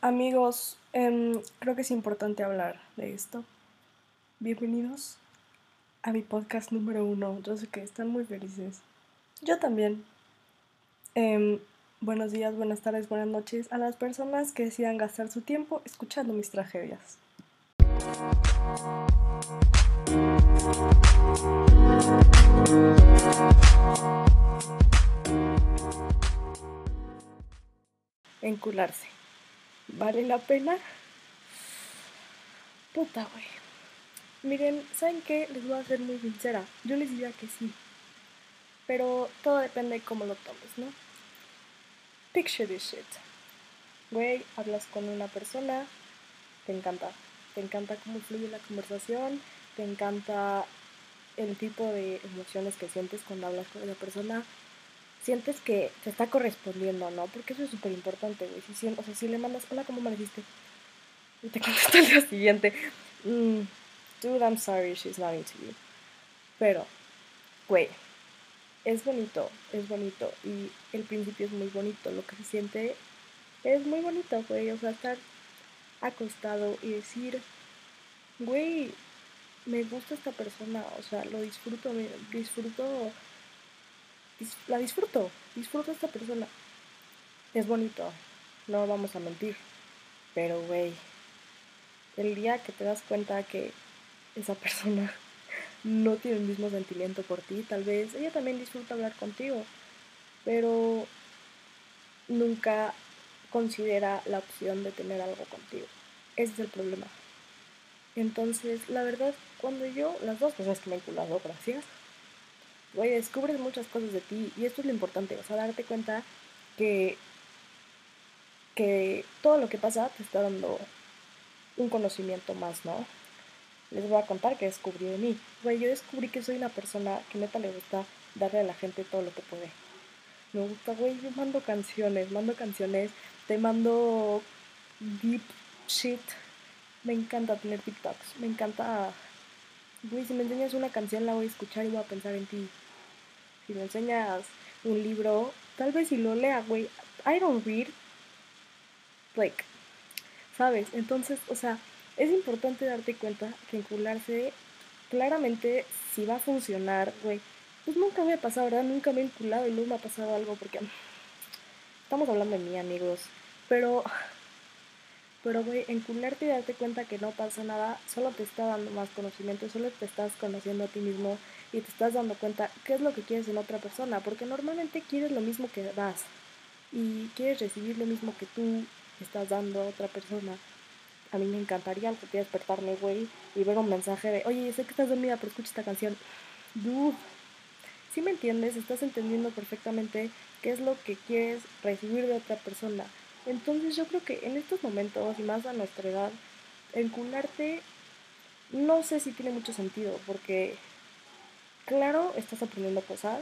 Amigos, em, creo que es importante hablar de esto. Bienvenidos a mi podcast número uno. Yo sé que están muy felices. Yo también. Em, buenos días, buenas tardes, buenas noches a las personas que decidan gastar su tiempo escuchando mis tragedias. Encularse. ¿Vale la pena? Puta, güey. Miren, ¿saben qué? Les voy a ser muy sincera. Yo les diría que sí. Pero todo depende de cómo lo tomes, ¿no? Picture this shit. Güey, hablas con una persona, te encanta. Te encanta cómo fluye la conversación, te encanta el tipo de emociones que sientes cuando hablas con esa persona sientes que te está correspondiendo, ¿no? Porque eso es súper importante, güey. Si, o sea, si le mandas, hola, ¿cómo me dijiste? Y te contesta al día siguiente, mm, dude, I'm sorry, she's not into you. Pero, güey, es bonito, es bonito. Y el principio es muy bonito. Lo que se siente es muy bonito, güey. O sea, estar acostado y decir, güey, me gusta esta persona. O sea, lo disfruto, disfruto la disfruto, disfruto a esta persona. Es bonito, no vamos a mentir. Pero, güey, el día que te das cuenta que esa persona no tiene el mismo sentimiento por ti, tal vez ella también disfruta hablar contigo, pero nunca considera la opción de tener algo contigo. Ese es el problema. Entonces, la verdad, cuando yo, las dos cosas que me he culado, gracias, güey, descubres muchas cosas de ti y esto es lo importante, o sea, darte cuenta que, que todo lo que pasa te está dando un conocimiento más, ¿no? Les voy a contar que descubrí de mí. Güey, yo descubrí que soy una persona que neta le gusta darle a la gente todo lo que puede. Me gusta, güey, yo mando canciones, mando canciones, te mando deep shit. Me encanta tener TikToks, me encanta... Güey, si me enseñas una canción la voy a escuchar y voy a pensar en ti si me enseñas un libro, tal vez si lo lea, güey. I don't read. Like, ¿sabes? Entonces, o sea, es importante darte cuenta que encularse, claramente, si va a funcionar, güey. Pues nunca me ha pasado, ¿verdad? Nunca me he enculado y luego me ha pasado algo porque estamos hablando de mí, amigos. Pero, pero, güey, encularte y darte cuenta que no pasa nada, solo te está dando más conocimiento, solo te estás conociendo a ti mismo y te estás dando cuenta qué es lo que quieres en otra persona, porque normalmente quieres lo mismo que das y quieres recibir lo mismo que tú estás dando a otra persona. A mí me encantaría algún día despertarme, güey, y ver un mensaje de, oye, sé que estás dormida, pero escucha esta canción. Dude, si me entiendes, estás entendiendo perfectamente qué es lo que quieres recibir de otra persona. Entonces yo creo que en estos momentos, y más a nuestra edad, encularte no sé si tiene mucho sentido, porque claro, estás aprendiendo cosas,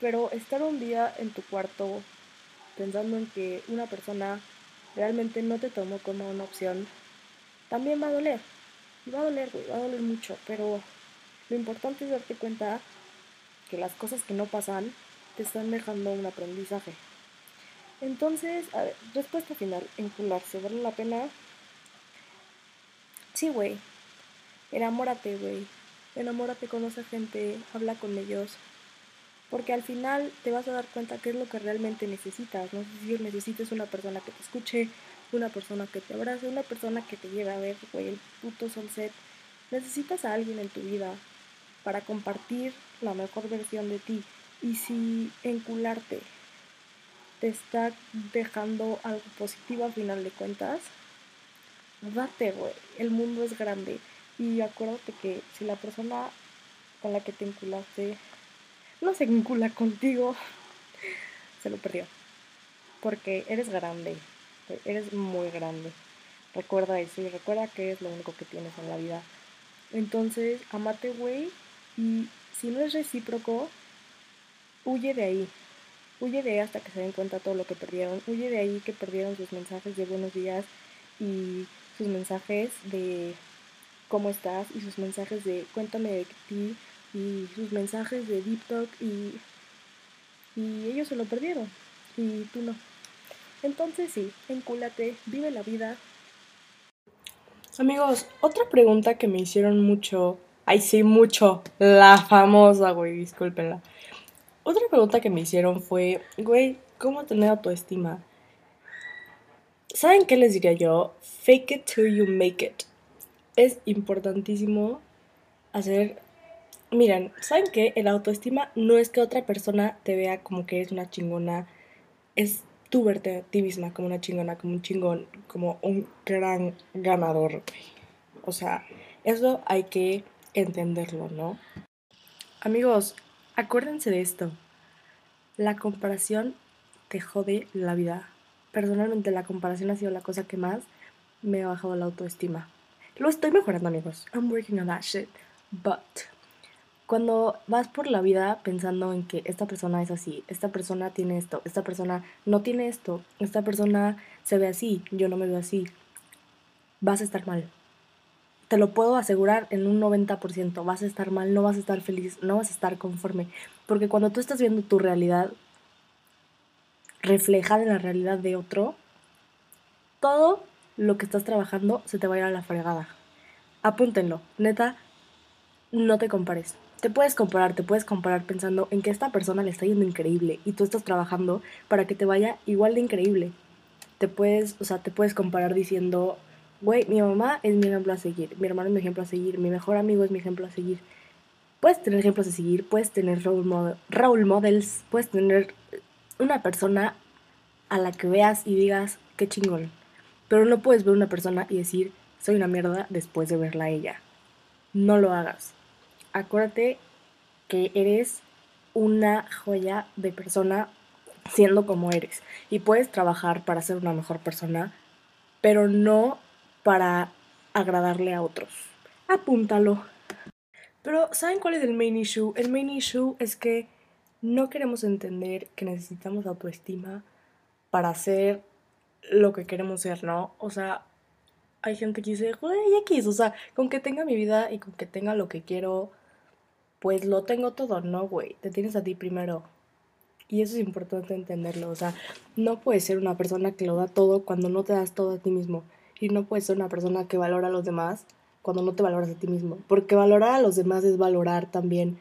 pero estar un día en tu cuarto pensando en que una persona realmente no te tomó como una opción, también va a doler. Y va a doler, güey, va a doler mucho, pero lo importante es darte cuenta que las cosas que no pasan te están dejando un aprendizaje. Entonces, a ver, respuesta final, encularse, ¿vale la pena? Sí, güey. Enamórate, güey enamórate con esa gente, habla con ellos, porque al final te vas a dar cuenta qué es lo que realmente necesitas. No sé si necesitas una persona que te escuche, una persona que te abrace, una persona que te lleve a ver, güey, el puto sunset. Necesitas a alguien en tu vida para compartir la mejor versión de ti. Y si encularte te está dejando algo positivo al final de cuentas, date, güey. El mundo es grande. Y acuérdate que si la persona con la que te enculaste no se vincula contigo, se lo perdió. Porque eres grande, eres muy grande. Recuerda eso y recuerda que es lo único que tienes en la vida. Entonces, amate, güey. Y si no es recíproco, huye de ahí. Huye de hasta que se den cuenta todo lo que perdieron. Huye de ahí que perdieron sus mensajes de buenos días y sus mensajes de cómo estás y sus mensajes de cuéntame de ti y sus mensajes de Deep Talk y, y ellos se lo perdieron y tú no. Entonces sí, encúlate, vive la vida. Amigos, otra pregunta que me hicieron mucho, ay sí, mucho, la famosa, güey, discúlpenla. Otra pregunta que me hicieron fue, güey, ¿cómo tener autoestima? ¿Saben qué les diría yo? Fake it till you make it. Es importantísimo hacer... Miren, ¿saben qué? El autoestima no es que otra persona te vea como que eres una chingona. Es tú verte a ti misma como una chingona, como un chingón, como un gran ganador. O sea, eso hay que entenderlo, ¿no? Amigos, acuérdense de esto. La comparación te jode la vida. Personalmente la comparación ha sido la cosa que más me ha bajado la autoestima. Lo estoy mejorando, amigos. I'm working on that shit. But cuando vas por la vida pensando en que esta persona es así, esta persona tiene esto, esta persona no tiene esto, esta persona se ve así, yo no me veo así, vas a estar mal. Te lo puedo asegurar en un 90%, vas a estar mal, no vas a estar feliz, no vas a estar conforme. Porque cuando tú estás viendo tu realidad reflejada en la realidad de otro, todo lo que estás trabajando se te va a ir a la fregada. Apúntenlo, neta, no te compares te puedes comparar, te puedes comparar pensando en que esta persona le está yendo increíble y tú estás trabajando para que te vaya igual de increíble. Te puedes, o sea, te puedes comparar diciendo, güey, mi mamá es mi ejemplo a seguir, mi hermano es mi ejemplo a seguir, mi mejor amigo es mi ejemplo a seguir. Puedes tener ejemplos a seguir, puedes tener role, models, puedes tener una persona a la que veas y digas, qué chingón. Pero no puedes ver una persona y decir, soy una mierda después de verla a ella. No lo hagas acuérdate que eres una joya de persona siendo como eres. Y puedes trabajar para ser una mejor persona, pero no para agradarle a otros. Apúntalo. Pero ¿saben cuál es el main issue? El main issue es que no queremos entender que necesitamos autoestima para ser lo que queremos ser, ¿no? O sea, hay gente que dice, güey, X, o sea, con que tenga mi vida y con que tenga lo que quiero, pues lo tengo todo, no, güey, te tienes a ti primero. Y eso es importante entenderlo, o sea, no puedes ser una persona que lo da todo cuando no te das todo a ti mismo. Y no puedes ser una persona que valora a los demás cuando no te valoras a ti mismo. Porque valorar a los demás es valorar también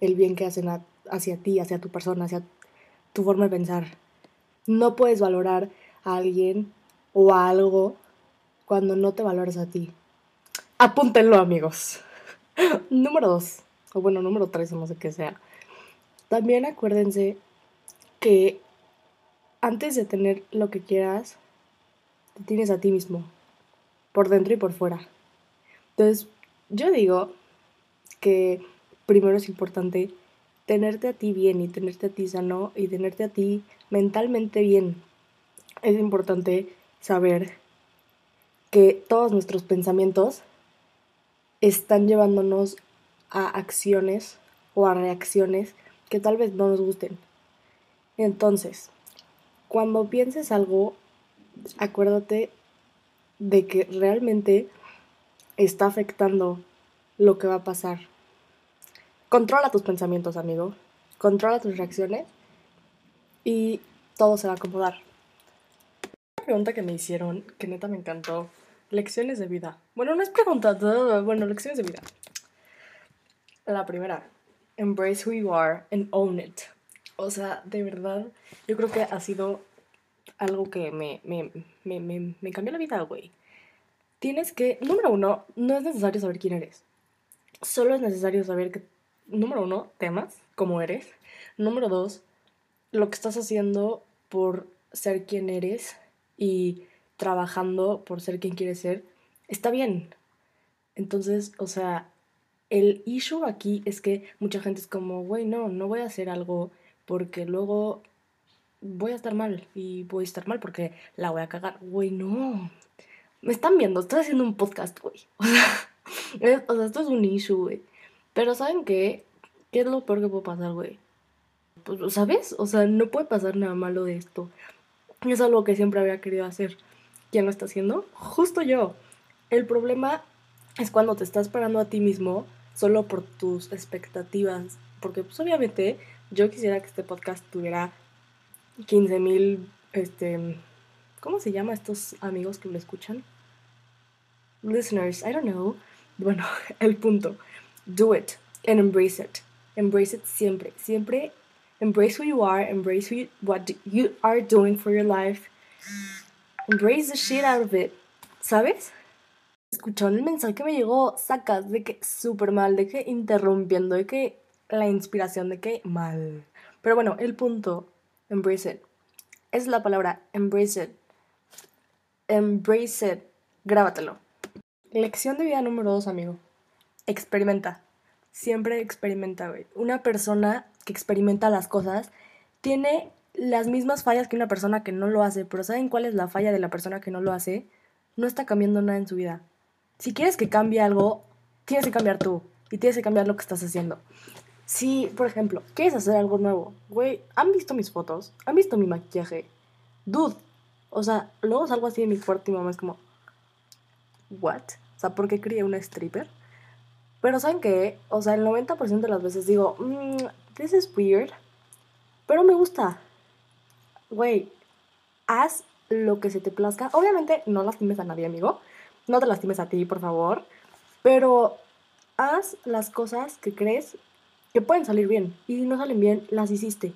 el bien que hacen hacia ti, hacia tu persona, hacia tu forma de pensar. No puedes valorar a alguien o a algo cuando no te valoras a ti. Apúntenlo, amigos. Número dos o bueno, número 3 no sé qué sea. También acuérdense que antes de tener lo que quieras, te tienes a ti mismo, por dentro y por fuera. Entonces, yo digo que primero es importante tenerte a ti bien y tenerte a ti sano y tenerte a ti mentalmente bien. Es importante saber que todos nuestros pensamientos están llevándonos a acciones o a reacciones que tal vez no nos gusten. Entonces, cuando pienses algo, acuérdate de que realmente está afectando lo que va a pasar. Controla tus pensamientos, amigo. Controla tus reacciones y todo se va a acomodar. Una pregunta que me hicieron, que neta me encantó. Lecciones de vida. Bueno, no es pregunta, bueno, lecciones de vida. La primera, embrace who you are and own it. O sea, de verdad, yo creo que ha sido algo que me, me, me, me cambió la vida, güey. Tienes que, número uno, no es necesario saber quién eres. Solo es necesario saber que, número uno, temas, como eres. Número dos, lo que estás haciendo por ser quien eres y trabajando por ser quien quieres ser, está bien. Entonces, o sea, el issue aquí es que mucha gente es como, güey, no, no voy a hacer algo porque luego voy a estar mal y voy a estar mal porque la voy a cagar. Güey, no. Me están viendo, estoy haciendo un podcast, güey. O sea, esto es un issue, güey. Pero ¿saben qué? ¿Qué es lo peor que puede pasar, güey? Pues, ¿sabes? O sea, no puede pasar nada malo de esto. Es algo que siempre había querido hacer. ¿Quién lo está haciendo? Justo yo. El problema es cuando te estás parando a ti mismo solo por tus expectativas. Porque pues obviamente yo quisiera que este podcast tuviera 15 mil este, ¿cómo se llama estos amigos que lo escuchan? Listeners, I don't know. Bueno, el punto. Do it and embrace it. Embrace it siempre. Siempre embrace who you are, embrace who what you are doing for your life. Embrace the shit out of it. ¿Sabes? Escucharon el mensaje que me llegó, sacas de que súper mal, de que interrumpiendo, de que la inspiración, de que mal. Pero bueno, el punto, embrace it. Es la palabra, embrace it. Embrace it. Grábatelo. Lección de vida número dos, amigo. Experimenta. Siempre experimenta, güey. Una persona que experimenta las cosas tiene las mismas fallas que una persona que no lo hace, pero ¿saben cuál es la falla de la persona que no lo hace? No está cambiando nada en su vida. Si quieres que cambie algo, tienes que cambiar tú y tienes que cambiar lo que estás haciendo. Si, por ejemplo, quieres hacer algo nuevo, güey, ¿han visto mis fotos? ¿Han visto mi maquillaje? Dude, o sea, luego salgo así de mi cuarto y mamá es como, ¿what? O sea, ¿por qué crié una stripper? Pero ¿saben qué? O sea, el 90% de las veces digo, mmm, this is weird, pero me gusta. Güey, haz lo que se te plazca. Obviamente no lastimes a nadie, amigo. No te lastimes a ti, por favor. Pero haz las cosas que crees que pueden salir bien. Y si no salen bien, las hiciste.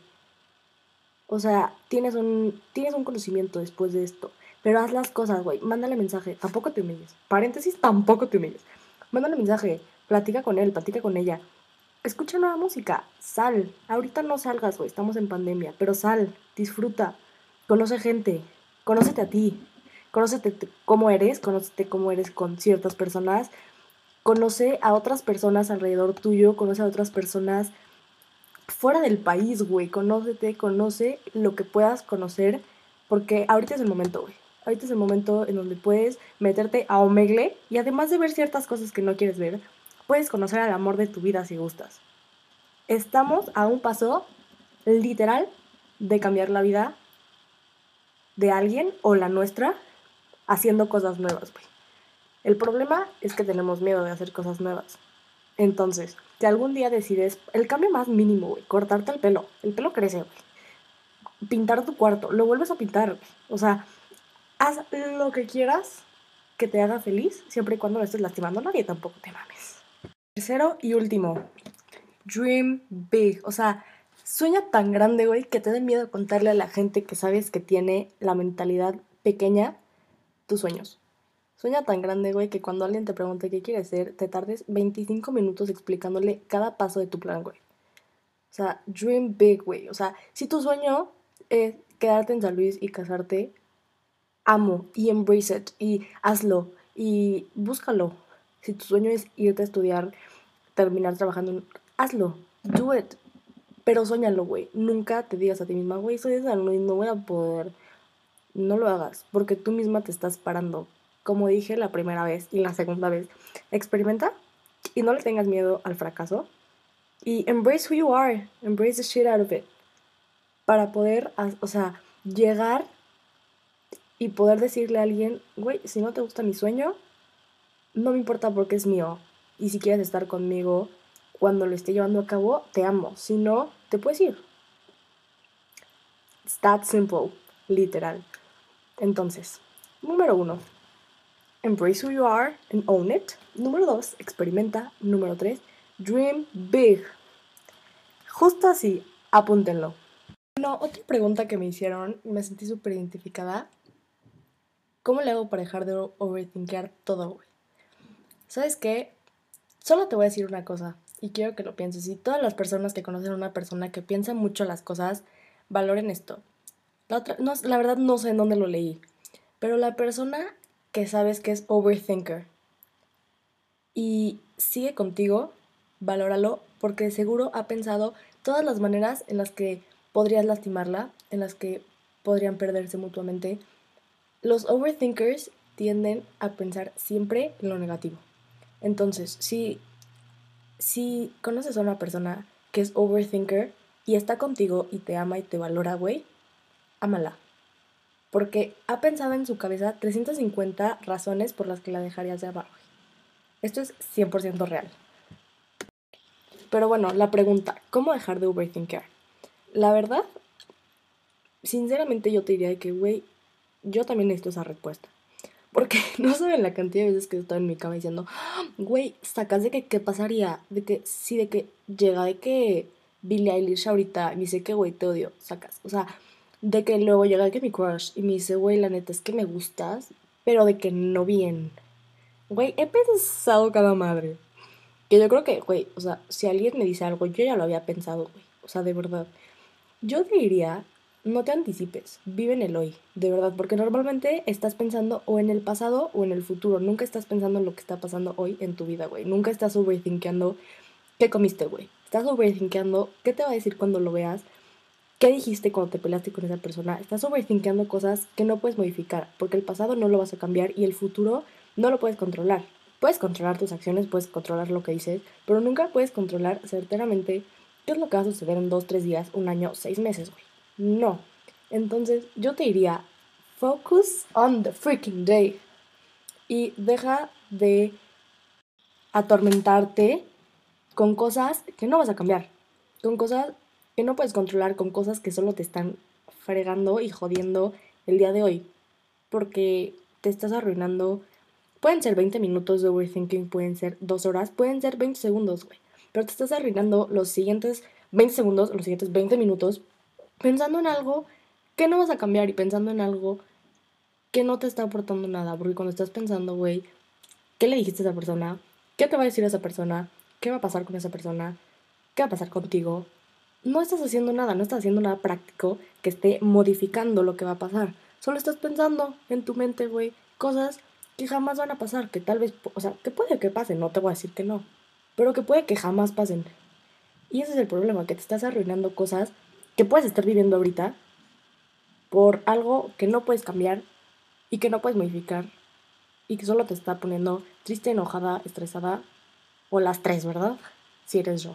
O sea, tienes un, tienes un conocimiento después de esto. Pero haz las cosas, güey. Mándale mensaje. Tampoco te humilles. Paréntesis, tampoco te humilles. Mándale mensaje. Platica con él, platica con ella. Escucha nueva música. Sal. Ahorita no salgas, güey. Estamos en pandemia. Pero sal. Disfruta. Conoce gente. Conócete a ti. Conócete cómo eres. Conócete cómo eres con ciertas personas. Conoce a otras personas alrededor tuyo. Conoce a otras personas fuera del país, güey. Conócete, conoce lo que puedas conocer. Porque ahorita es el momento, güey. Ahorita es el momento en donde puedes meterte a Omegle y además de ver ciertas cosas que no quieres ver, puedes conocer al amor de tu vida si gustas. Estamos a un paso literal de cambiar la vida de alguien o la nuestra haciendo cosas nuevas, güey. El problema es que tenemos miedo de hacer cosas nuevas. Entonces, si algún día decides, el cambio más mínimo, güey, cortarte el pelo, el pelo crece, güey pintar tu cuarto, lo vuelves a pintar. O sea, haz lo que quieras que te haga feliz, siempre y cuando no estés lastimando a nadie, tampoco te mames. Tercero y último, dream big. O sea, sueña tan grande, güey, que te dé miedo contarle a la gente que sabes que tiene la mentalidad pequeña tus sueños. Sueña tan grande, güey, que cuando alguien te pregunte qué quieres ser, te tardes 25 minutos explicándole cada paso de tu plan, güey. O sea, dream big, güey. O sea, si tu sueño es quedarte en San Luis y casarte, amo y embrace it y hazlo y búscalo. Si tu sueño es irte a estudiar, terminar trabajando, hazlo, do it. Pero soñalo, güey. Nunca te digas a ti misma, güey, soy de San Luis, no voy a poder. No lo hagas, porque tú misma te estás parando. Como dije la primera vez y la segunda vez, experimenta y no le tengas miedo al fracaso. Y embrace who you are, embrace the shit out of it para poder, o sea, llegar y poder decirle a alguien, güey, si no te gusta mi sueño, no me importa porque es mío. Y si quieres estar conmigo cuando lo esté llevando a cabo, te amo. Si no, te puedes ir. It's that simple, literal. Entonces, número uno, embrace who you are and own it. Número dos, experimenta. Número tres, dream big. Justo así, apúntenlo. No, otra pregunta que me hicieron, me sentí súper identificada. ¿Cómo le hago para dejar de overthinkear todo, güey? ¿Sabes qué? Solo te voy a decir una cosa y quiero que lo pienses. Y todas las personas que conocen a una persona que piensa mucho las cosas, valoren esto. La, otra, no, la verdad no sé en dónde lo leí, pero la persona que sabes que es overthinker y sigue contigo, valóralo porque seguro ha pensado todas las maneras en las que podrías lastimarla, en las que podrían perderse mutuamente. Los overthinkers tienden a pensar siempre en lo negativo. Entonces, si, si conoces a una persona que es overthinker y está contigo y te ama y te valora, güey, ámala. Porque ha pensado en su cabeza 350 razones por las que la dejarías de amar. Esto es 100% real. Pero bueno, la pregunta, ¿cómo dejar de overthinker? La verdad, sinceramente yo te diría que, güey, yo también necesito esa respuesta. Porque no saben la cantidad de veces que estoy en mi cama diciendo, güey, sacas de que qué pasaría, de que sí, de que llega de que Billie Eilish ahorita dice que, güey, te odio, sacas. O sea, de que luego llega que mi crush y me dice, güey, la neta es que me gustas, pero de que no bien. Güey, he pensado cada madre. Que yo creo que, güey, o sea, si alguien me dice algo, yo ya lo había pensado, güey. O sea, de verdad. Yo diría no te anticipes, vive en el hoy, de verdad, porque normalmente estás pensando o en el pasado o en el futuro, nunca estás pensando en lo que está pasando hoy en tu vida, güey, nunca estás overthinkando qué comiste, güey, estás overthinkando qué te va a decir cuando lo veas, qué dijiste cuando te peleaste con esa persona, estás overthinkando cosas que no puedes modificar, porque el pasado no lo vas a cambiar y el futuro no lo puedes controlar. Puedes controlar tus acciones, puedes controlar lo que dices, pero nunca puedes controlar certeramente qué es lo que va a suceder en dos, tres días, un año, seis meses, güey. No. Entonces yo te diría, focus on the freaking day. Y deja de atormentarte con cosas que no vas a cambiar. Con cosas que no puedes controlar, con cosas que solo te están fregando y jodiendo el día de hoy. Porque te estás arruinando. Pueden ser 20 minutos de overthinking, pueden ser 2 horas, pueden ser 20 segundos, güey. Pero te estás arruinando los siguientes 20 segundos, los siguientes 20 minutos pensando en algo que no vas a cambiar y pensando en algo que no te está aportando nada. Porque cuando estás pensando, güey, ¿qué le dijiste a esa persona? ¿Qué te va a decir esa persona? ¿Qué va a pasar con esa persona? ¿Qué va a pasar contigo? No estás haciendo nada, no estás haciendo nada práctico que esté modificando lo que va a pasar. Solo estás pensando en tu mente, güey, cosas que jamás van a pasar, que tal vez, o sea, que puede que pasen, no te voy a decir que no, pero que puede que jamás pasen. Y ese es el problema, que te estás arruinando cosas que puedes estar viviendo ahorita por algo que no puedes cambiar y que no puedes modificar y que solo te está poniendo triste, enojada, estresada o las tres, ¿verdad? Si eres yo.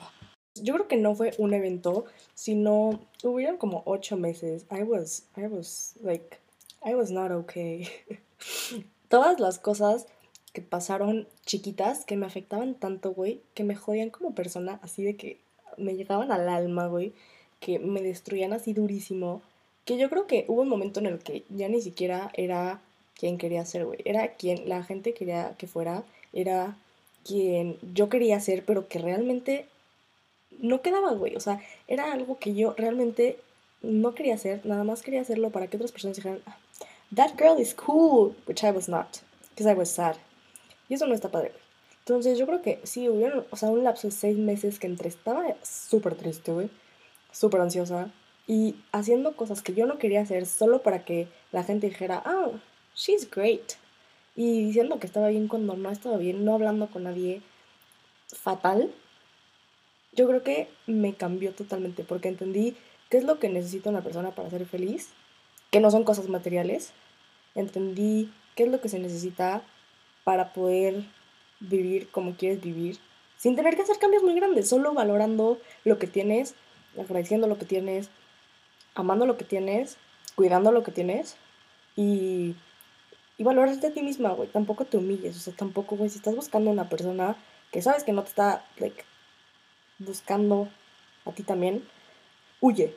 Yo creo que no fue un evento, sino hubieron como ocho meses. I was, I was like, I was not okay. Todas las cosas que pasaron chiquitas que me afectaban tanto, güey, que me jodían como persona, así de que me llegaban al alma, güey que me destruían así durísimo, que yo creo que hubo un momento en el que ya ni siquiera era quien quería ser, güey, era quien la gente quería que fuera, era quien yo quería ser, pero que realmente no quedaba, güey, o sea, era algo que yo realmente no quería hacer, nada más quería hacerlo para que otras personas dijeran, ah, that girl is cool, which I was not, because I was sad. Y eso no está padre, güey. Entonces yo creo que sí, hubo, o sea, un lapso de seis meses que entre estaba súper triste, güey súper ansiosa y haciendo cosas que yo no quería hacer solo para que la gente dijera, oh, she's great. Y diciendo que estaba bien cuando no estaba bien, no hablando con nadie fatal. Yo creo que me cambió totalmente porque entendí qué es lo que necesita una persona para ser feliz, que no son cosas materiales. Entendí qué es lo que se necesita para poder vivir como quieres vivir, sin tener que hacer cambios muy grandes, solo valorando lo que tienes agradeciendo lo que tienes, amando lo que tienes, cuidando lo que tienes y, y valorarte a ti misma, güey. Tampoco te humilles, o sea, tampoco, güey, si estás buscando una persona que sabes que no te está, like, buscando a ti también, huye.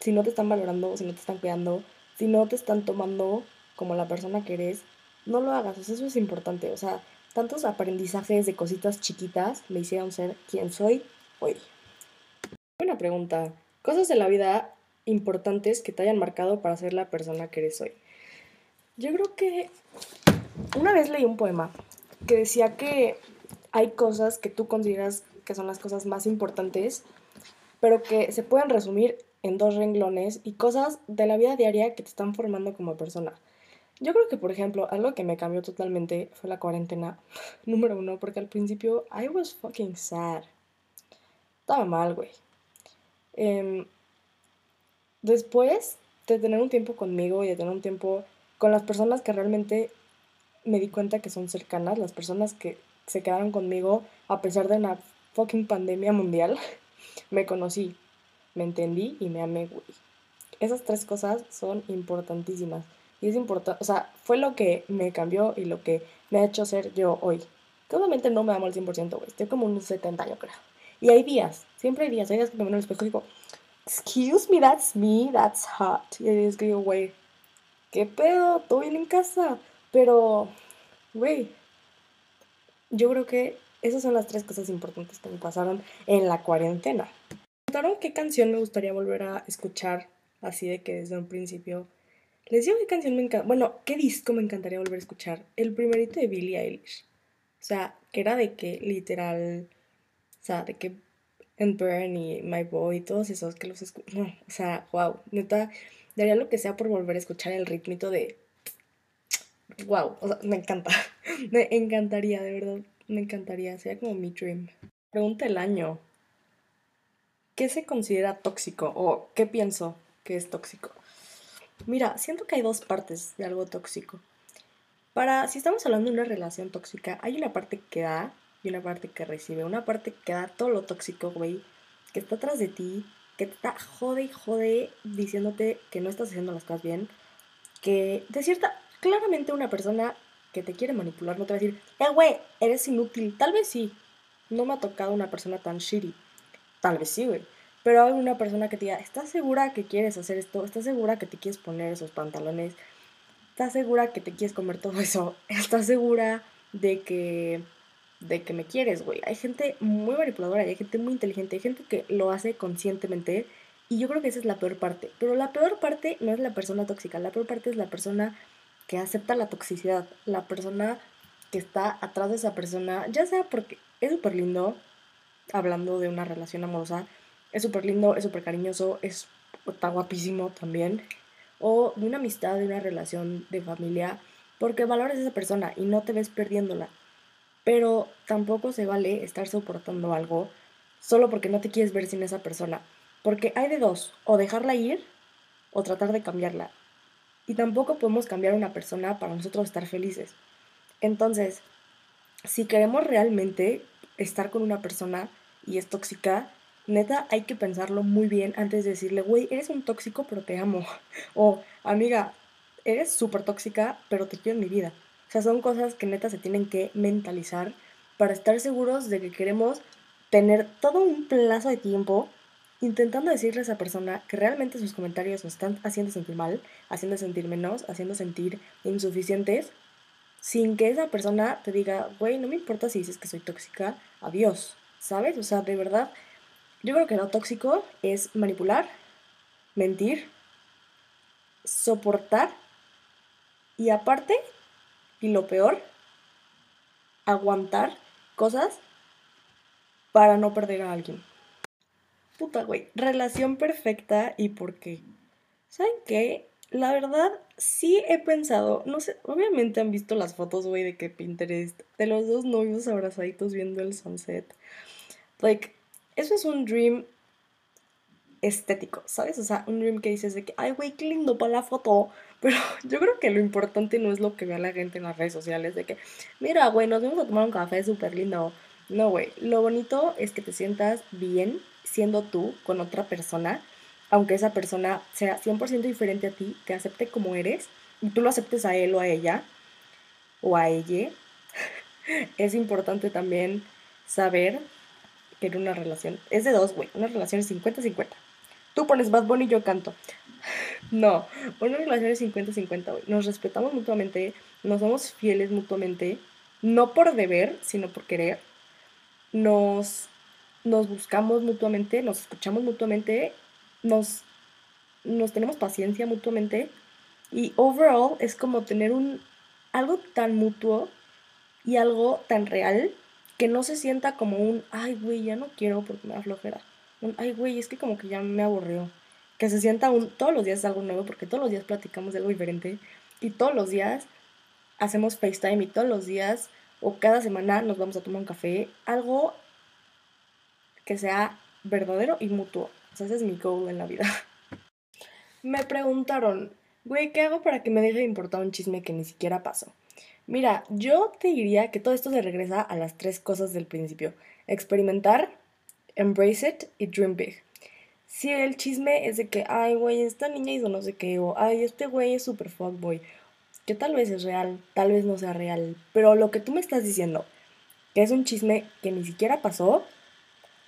Si no te están valorando, si no te están cuidando, si no te están tomando como la persona que eres, no lo hagas, eso es importante, o sea, tantos aprendizajes de cositas chiquitas me hicieron ser quien soy hoy. Buena pregunta. Cosas de la vida importantes que te hayan marcado para ser la persona que eres hoy. Yo creo que una vez leí un poema que decía que hay cosas que tú consideras que son las cosas más importantes, pero que se pueden resumir en dos renglones y cosas de la vida diaria que te están formando como persona. Yo creo que, por ejemplo, algo que me cambió totalmente fue la cuarentena, número uno, porque al principio I was fucking sad. Estaba mal, güey. Em, después de tener un tiempo conmigo y de tener un tiempo con las personas que realmente me di cuenta que son cercanas, las personas que se quedaron conmigo a pesar de una fucking pandemia mundial, me conocí, me entendí y me amé, güey. Esas tres cosas son importantísimas. Y es importante, o sea, fue lo que me cambió y lo que me ha hecho ser yo hoy. Que obviamente no me amo al 100%, güey. Estoy como un 70, yo creo. Y hay días, siempre hay días, hay días que me miro al espejo y digo, excuse me, that's me, that's hot. Y es que yo, güey, ¿qué pedo? Todo bien en casa. Pero, güey, yo creo que esas son las tres cosas importantes que me pasaron en la cuarentena. Me preguntaron qué canción me gustaría volver a escuchar, así de que desde un principio. Les digo qué canción me encanta. Bueno, qué disco me encantaría volver a escuchar. El primerito de Billie Eilish. O sea, que era de que literal. O sea, de que And Burn y My Boy y todos esos que los escucho. No, o sea, wow. Neta, daría lo que sea por volver a escuchar el ritmito de. Wow, o sea, me encanta. me encantaría, de verdad. Me encantaría. Sería como mi dream. Pregunta el año. ¿Qué se considera tóxico? ¿O qué pienso que es tóxico? Mira, siento que hay dos partes de algo tóxico. Para, si estamos hablando de una relación tóxica, hay una parte que da y una parte que recibe. Una parte que da todo lo tóxico, güey, que está atrás de ti, que te está jode y jode diciéndote que no estás haciendo las cosas bien, que de cierta, claramente una persona que te quiere manipular no te va a decir, eh, güey, eres inútil. Tal vez sí. No me ha tocado una persona tan shitty. Tal vez sí, güey. Pero hay una persona que te diga, ¿estás segura que quieres hacer esto? ¿Estás segura que te quieres poner esos pantalones? ¿Estás segura que te quieres comer todo eso? ¿Estás segura de que de que me quieres, güey? Hay gente muy manipuladora, hay gente muy inteligente, hay gente que lo hace conscientemente y yo creo que esa es la peor parte. Pero la peor parte no es la persona tóxica, la peor parte es la persona que acepta la toxicidad, la persona que está atrás de esa persona, ya sea porque es súper lindo, hablando de una relación amorosa, es súper lindo, es súper cariñoso, es, está guapísimo también, o de una amistad, de una relación de familia, porque valoras a esa persona y no te ves perdiéndola. Pero tampoco se vale estar soportando algo solo porque no te quieres ver sin esa persona. Porque hay de dos, o dejarla ir o tratar de cambiarla. Y tampoco podemos cambiar a una persona para nosotros estar felices. Entonces, si queremos realmente estar con una persona y es tóxica, neta hay que pensarlo muy bien antes de decirle, güey, eres un tóxico pero te amo. O, amiga, eres súper tóxica pero te quiero en mi vida. O sea, son cosas que neta se tienen que mentalizar para estar seguros de que queremos tener todo un plazo de tiempo intentando decirle a esa persona que realmente sus comentarios nos están haciendo sentir mal, haciendo sentir menos, haciendo sentir insuficientes, sin que esa persona te diga, güey, no me importa si dices que soy tóxica, adiós, ¿sabes? O sea, de verdad, yo creo que lo tóxico es manipular, mentir, soportar y aparte, y lo peor, aguantar cosas para no perder a alguien. Puta, güey. Relación perfecta y por qué. ¿Saben qué? La verdad, sí he pensado, no sé, obviamente han visto las fotos, güey, de que Pinterest, de los dos novios abrazaditos viendo el sunset. Like, eso es un dream estético, ¿sabes? O sea, un dream que dices de que, ay, güey, qué lindo para la foto. Pero yo creo que lo importante no es lo que vea la gente en las redes sociales, de que, mira, güey, nos vamos a tomar un café súper lindo. No, güey, lo bonito es que te sientas bien siendo tú con otra persona, aunque esa persona sea 100% diferente a ti, te acepte como eres y tú lo aceptes a él o a ella o a ella. es importante también saber que en una relación es de dos, güey, una relación es 50-50. Tú pones Bad Bunny y yo canto. No, una relación es 50-50, güey. Nos respetamos mutuamente, nos somos fieles mutuamente, no por deber, sino por querer. Nos nos buscamos mutuamente, nos escuchamos mutuamente, nos, nos tenemos paciencia mutuamente y overall es como tener un algo tan mutuo y algo tan real que no se sienta como un, ay, güey, ya no quiero porque me da. Un, ay, güey, es que como que ya me aburrió. Que se sienta un, todos los días algo nuevo porque todos los días platicamos de algo diferente y todos los días hacemos FaceTime y todos los días o cada semana nos vamos a tomar un café. Algo que sea verdadero y mutuo. O sea, ese es mi goal en la vida. Me preguntaron, güey, ¿qué hago para que me deje de importar un chisme que ni siquiera pasó? Mira, yo te diría que todo esto se regresa a las tres cosas del principio. Experimentar, embrace it y dream big. Si el chisme es de que, ay, güey, esta niña hizo no sé qué, o ay, este güey es super fuckboy, que tal vez es real, tal vez no sea real, pero lo que tú me estás diciendo, que es un chisme que ni siquiera pasó,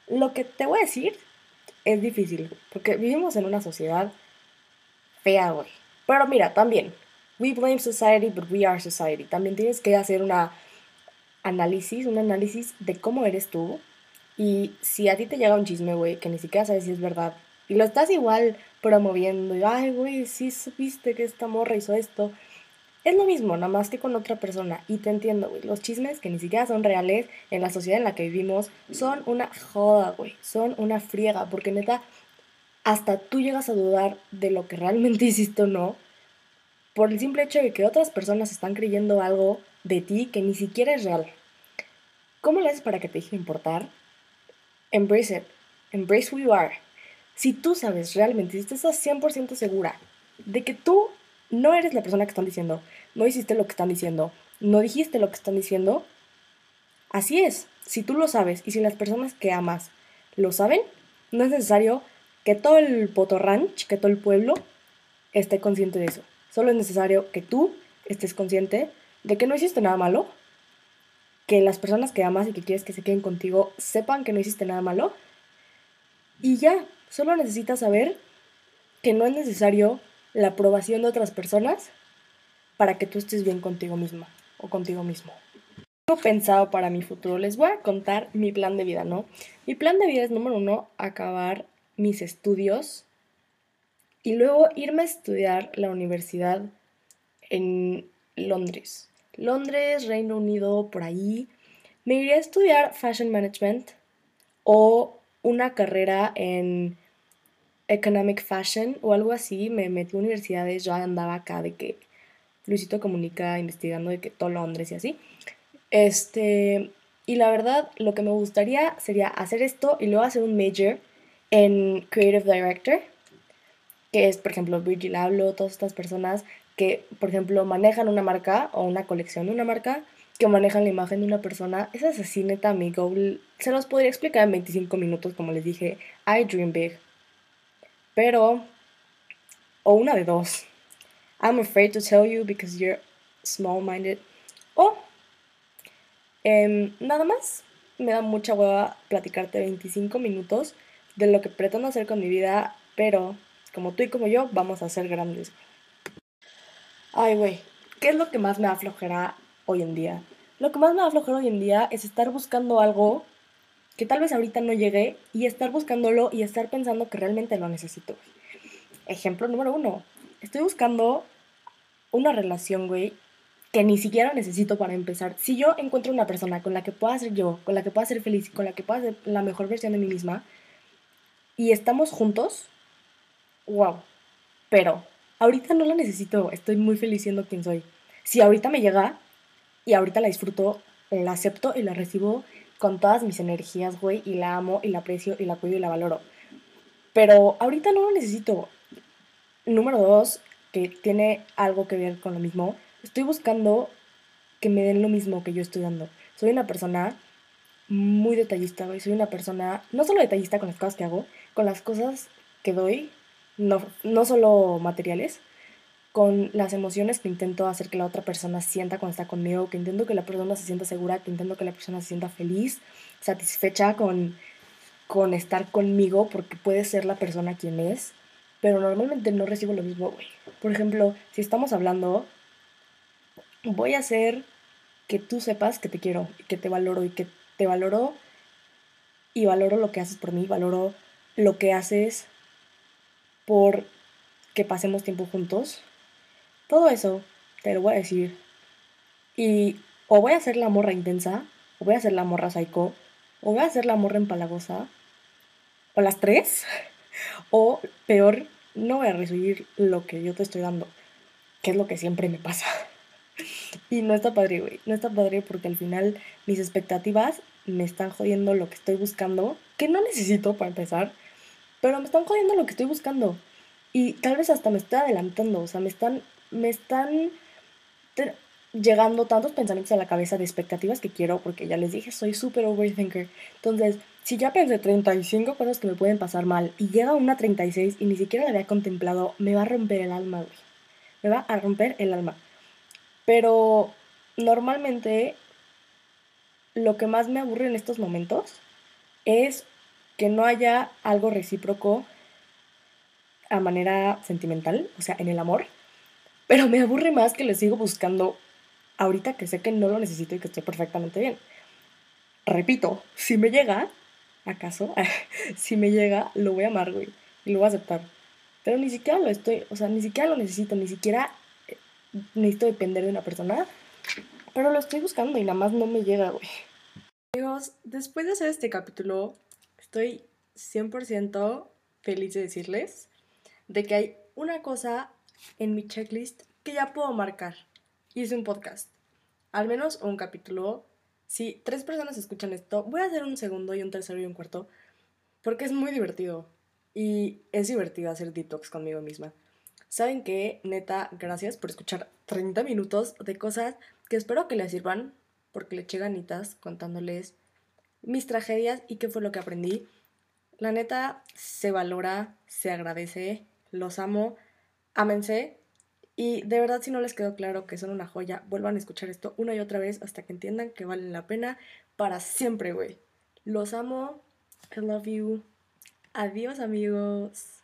lo que te voy a decir es difícil, porque vivimos en una sociedad fea, güey. Pero mira, también, we blame society, but we are society. También tienes que hacer una análisis, un análisis de cómo eres tú. Y si a ti te llega un chisme, güey, que ni siquiera sabes si es verdad, y lo estás igual promoviendo, y ay, güey, sí supiste que esta morra hizo esto. Es lo mismo, nada más que con otra persona. Y te entiendo, güey. Los chismes que ni siquiera son reales en la sociedad en la que vivimos son una joda, güey. Son una friega. Porque neta, hasta tú llegas a dudar de lo que realmente hiciste o no. Por el simple hecho de que otras personas están creyendo algo de ti que ni siquiera es real. ¿Cómo le haces para que te deje importar? Embrace it. Embrace who you are. Si tú sabes realmente, si estás 100% segura de que tú no eres la persona que están diciendo, no hiciste lo que están diciendo, no dijiste lo que están diciendo, así es. Si tú lo sabes y si las personas que amas lo saben, no es necesario que todo el potorranch, que todo el pueblo esté consciente de eso. Solo es necesario que tú estés consciente de que no hiciste nada malo, que las personas que amas y que quieres que se queden contigo sepan que no hiciste nada malo. Y ya, solo necesitas saber que no es necesario la aprobación de otras personas para que tú estés bien contigo misma o contigo mismo. Tengo pensado para mi futuro, les voy a contar mi plan de vida, ¿no? Mi plan de vida es número uno, acabar mis estudios y luego irme a estudiar la universidad en Londres. Londres, Reino Unido, por ahí. Me iría a estudiar Fashion Management o una carrera en Economic Fashion o algo así. Me metí a universidades, yo andaba acá de que Luisito Comunica investigando de que todo Londres y así. Este, y la verdad, lo que me gustaría sería hacer esto y luego hacer un major en Creative Director, que es, por ejemplo, Virgil Abloh, todas estas personas que, por ejemplo, manejan una marca o una colección de una marca, que manejan la imagen de una persona. Es así, neta, mi goal. Se los podría explicar en 25 minutos, como les dije. I dream big. Pero, o una de dos. I'm afraid to tell you because you're small-minded. O, em, nada más, me da mucha hueva platicarte 25 minutos de lo que pretendo hacer con mi vida, pero como tú y como yo, vamos a ser grandes. Ay, güey, ¿qué es lo que más me aflojará hoy en día? Lo que más me aflojará hoy en día es estar buscando algo que tal vez ahorita no llegue y estar buscándolo y estar pensando que realmente lo necesito. Ejemplo número uno, estoy buscando una relación, güey, que ni siquiera necesito para empezar. Si yo encuentro una persona con la que pueda ser yo, con la que pueda ser feliz, con la que pueda ser la mejor versión de mí misma, y estamos juntos, wow. Pero ahorita no la necesito, estoy muy feliz siendo quien soy. Si ahorita me llega y ahorita la disfruto, la acepto y la recibo con todas mis energías, güey, y la amo y la aprecio y la cuido y la valoro. Pero ahorita no lo necesito. Número dos, que tiene algo que ver con lo mismo, estoy buscando que me den lo mismo que yo estoy dando. Soy una persona muy detallista, güey. Soy una persona, no solo detallista con las cosas que hago, con las cosas que doy, no, no solo materiales, con las emociones que intento hacer que la otra persona sienta cuando está conmigo, que intento que la persona se sienta segura, que intento que la persona se sienta feliz, satisfecha con, con estar conmigo, porque puede ser la persona quien es, pero normalmente no recibo lo mismo, güey. Por ejemplo, si estamos hablando, voy a hacer que tú sepas que te quiero, que te valoro y que te valoro y valoro lo que haces por mí, valoro lo que haces por que pasemos tiempo juntos. Todo eso te lo voy a decir. Y o voy a hacer la morra intensa, o voy a hacer la morra psycho, o voy a hacer la morra empalagosa, o las tres, o peor, no voy a recibir lo que yo te estoy dando, que es lo que siempre me pasa. Y no está padre, güey. No está padre porque al final mis expectativas me están jodiendo lo que estoy buscando, que no necesito para empezar, pero me están jodiendo lo que estoy buscando. Y tal vez hasta me estoy adelantando, o sea, me están, me están llegando tantos pensamientos a la cabeza de expectativas que quiero, porque ya les dije, soy súper overthinker. Entonces, si ya pensé 35 cosas que me pueden pasar mal y llega una 36 y ni siquiera la había contemplado, me va a romper el alma, güey. Me va a romper el alma. Pero normalmente lo que más me aburre en estos momentos es que no haya algo recíproco a manera sentimental, o sea, en el amor, pero me aburre más que le sigo buscando ahorita que sé que no lo necesito y que estoy perfectamente bien. Repito, si me llega, ¿acaso? si me llega, lo voy a amar, güey, y lo voy a aceptar. Pero ni siquiera lo estoy, o sea, ni siquiera lo necesito, ni siquiera eh, necesito depender de una persona, pero lo estoy buscando y nada más no me llega, güey. Amigos, después de hacer este capítulo, estoy 100% feliz de decirles de que hay una cosa en mi checklist que ya puedo marcar. Es un podcast. Al menos un capítulo. Si tres personas escuchan esto, voy a hacer un segundo y un tercero y un cuarto. Porque es muy divertido. Y es divertido hacer detox conmigo misma. ¿Saben qué? Neta, gracias por escuchar 30 minutos de cosas que espero que les sirvan. Porque le eché ganitas contándoles mis tragedias y qué fue lo que aprendí. La neta se valora, se agradece los amo, ámense. Y de verdad, si no les quedó claro que son una joya, vuelvan a escuchar esto una y otra vez hasta que entiendan que valen la pena para siempre, güey. Los amo. I love you. Adiós, amigos.